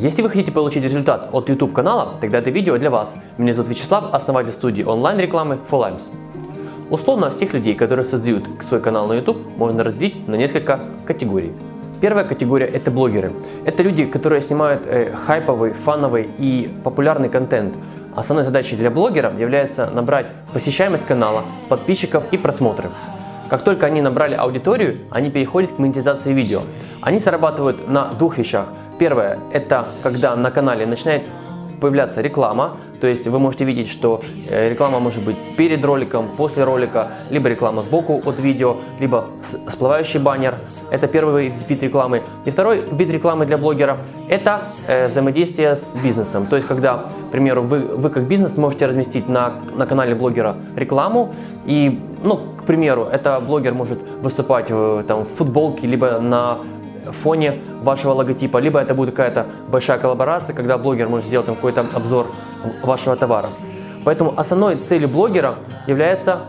Если вы хотите получить результат от YouTube канала, тогда это видео для вас. Меня зовут Вячеслав, основатель студии онлайн-рекламы FullLimes. Условно всех людей, которые создают свой канал на YouTube, можно разделить на несколько категорий. Первая категория – это блогеры. Это люди, которые снимают э, хайповый, фановый и популярный контент. Основной задачей для блогера является набрать посещаемость канала, подписчиков и просмотры. Как только они набрали аудиторию, они переходят к монетизации видео. Они зарабатывают на двух вещах. Первое – это когда на канале начинает появляться реклама, то есть вы можете видеть, что э, реклама может быть перед роликом, после ролика, либо реклама сбоку от видео, либо всплывающий баннер. Это первый вид рекламы. И второй вид рекламы для блогера – это э, взаимодействие с бизнесом. То есть когда, к примеру, вы, вы как бизнес можете разместить на, на канале блогера рекламу и, ну, к примеру, это блогер может выступать в, там, в футболке, либо на фоне вашего логотипа, либо это будет какая-то большая коллаборация, когда блогер может сделать какой-то обзор вашего товара. Поэтому основной целью блогера является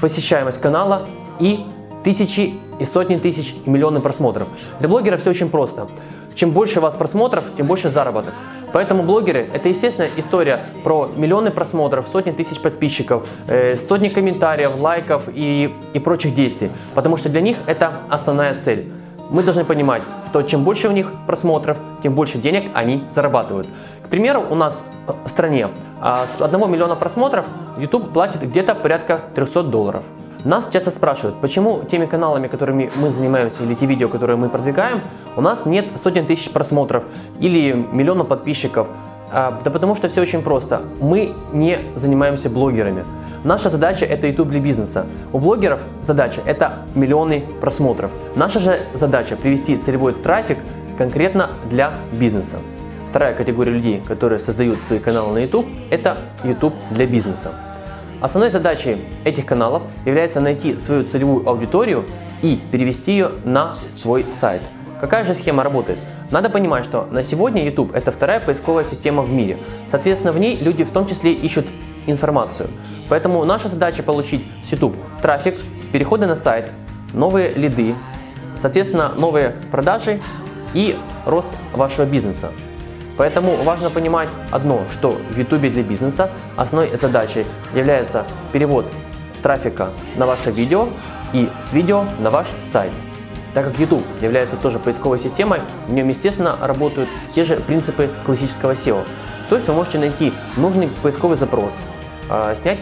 посещаемость канала и тысячи и сотни тысяч и миллионы просмотров. Для блогера все очень просто. Чем больше у вас просмотров, тем больше заработок. Поэтому блогеры – это, естественно, история про миллионы просмотров, сотни тысяч подписчиков, э, сотни комментариев, лайков и, и прочих действий. Потому что для них это основная цель мы должны понимать, что чем больше у них просмотров, тем больше денег они зарабатывают. К примеру, у нас в стране а, с 1 миллиона просмотров YouTube платит где-то порядка 300 долларов. Нас часто спрашивают, почему теми каналами, которыми мы занимаемся, или те видео, которые мы продвигаем, у нас нет сотен тысяч просмотров или миллиона подписчиков. А, да потому что все очень просто. Мы не занимаемся блогерами. Наша задача это YouTube для бизнеса. У блогеров задача это миллионы просмотров. Наша же задача привести целевой трафик конкретно для бизнеса. Вторая категория людей, которые создают свои каналы на YouTube, это YouTube для бизнеса. Основной задачей этих каналов является найти свою целевую аудиторию и перевести ее на свой сайт. Какая же схема работает? Надо понимать, что на сегодня YouTube это вторая поисковая система в мире. Соответственно, в ней люди в том числе ищут информацию. Поэтому наша задача получить с YouTube трафик, переходы на сайт, новые лиды, соответственно, новые продажи и рост вашего бизнеса. Поэтому важно понимать одно, что в YouTube для бизнеса основной задачей является перевод трафика на ваше видео и с видео на ваш сайт. Так как YouTube является тоже поисковой системой, в нем, естественно, работают те же принципы классического SEO. То есть вы можете найти нужный поисковый запрос, а, снять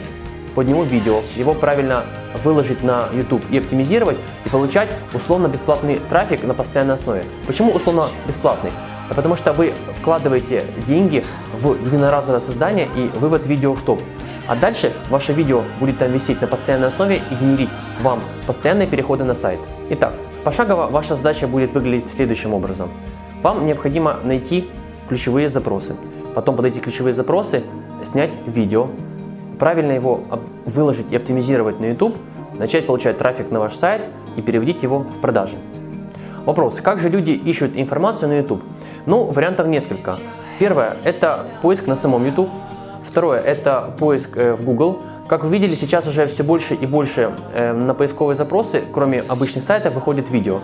под него видео, его правильно выложить на YouTube и оптимизировать и получать условно бесплатный трафик на постоянной основе. Почему условно бесплатный? А потому что вы вкладываете деньги в единоразовое создание и вывод видео в топ. А дальше ваше видео будет там висеть на постоянной основе и генерить вам постоянные переходы на сайт. Итак, пошагово ваша задача будет выглядеть следующим образом. Вам необходимо найти ключевые запросы. Потом под эти ключевые запросы снять видео, правильно его выложить и оптимизировать на YouTube, начать получать трафик на ваш сайт и переводить его в продажи. Вопрос, как же люди ищут информацию на YouTube? Ну, вариантов несколько. Первое – это поиск на самом YouTube. Второе – это поиск э, в Google. Как вы видели, сейчас уже все больше и больше э, на поисковые запросы, кроме обычных сайтов, выходит видео.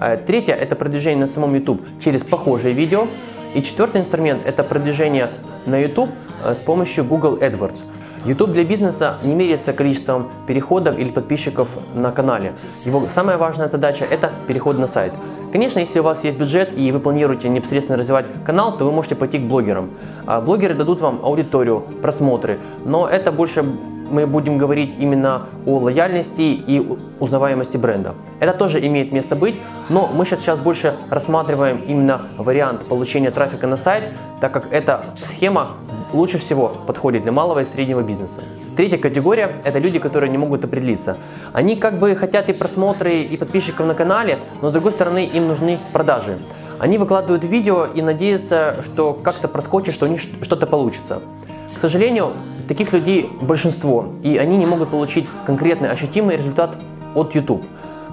Э, третье – это продвижение на самом YouTube через похожие видео. И четвертый инструмент – это продвижение на YouTube с помощью Google AdWords – YouTube для бизнеса не меряется количеством переходов или подписчиков на канале. Его самая важная задача – это переход на сайт. Конечно, если у вас есть бюджет и вы планируете непосредственно развивать канал, то вы можете пойти к блогерам. А блогеры дадут вам аудиторию, просмотры, но это больше мы будем говорить именно о лояльности и узнаваемости бренда. Это тоже имеет место быть, но мы сейчас, сейчас больше рассматриваем именно вариант получения трафика на сайт, так как эта схема лучше всего подходит для малого и среднего бизнеса. Третья категория – это люди, которые не могут определиться. Они как бы хотят и просмотры, и подписчиков на канале, но с другой стороны им нужны продажи. Они выкладывают видео и надеются, что как-то проскочит, что у них что-то получится. К сожалению, таких людей большинство, и они не могут получить конкретный ощутимый результат от YouTube.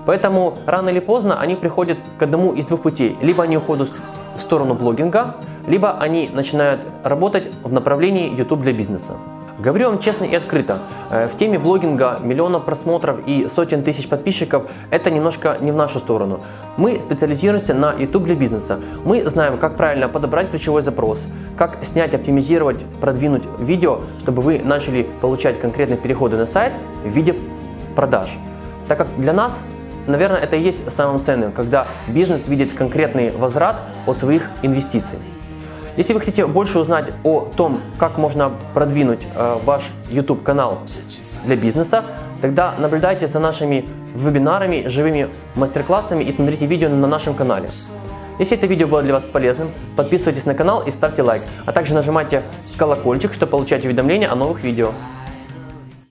Поэтому рано или поздно они приходят к одному из двух путей. Либо они уходят в сторону блогинга, либо они начинают работать в направлении YouTube для бизнеса. Говорю вам честно и открыто, э, в теме блогинга миллионов просмотров и сотен тысяч подписчиков это немножко не в нашу сторону. Мы специализируемся на YouTube для бизнеса. Мы знаем, как правильно подобрать ключевой запрос, как снять, оптимизировать, продвинуть видео, чтобы вы начали получать конкретные переходы на сайт в виде продаж. Так как для нас наверное, это и есть самым ценным, когда бизнес видит конкретный возврат от своих инвестиций. Если вы хотите больше узнать о том, как можно продвинуть э, ваш YouTube канал для бизнеса, тогда наблюдайте за нашими вебинарами, живыми мастер-классами и смотрите видео на нашем канале. Если это видео было для вас полезным, подписывайтесь на канал и ставьте лайк, а также нажимайте колокольчик, чтобы получать уведомления о новых видео.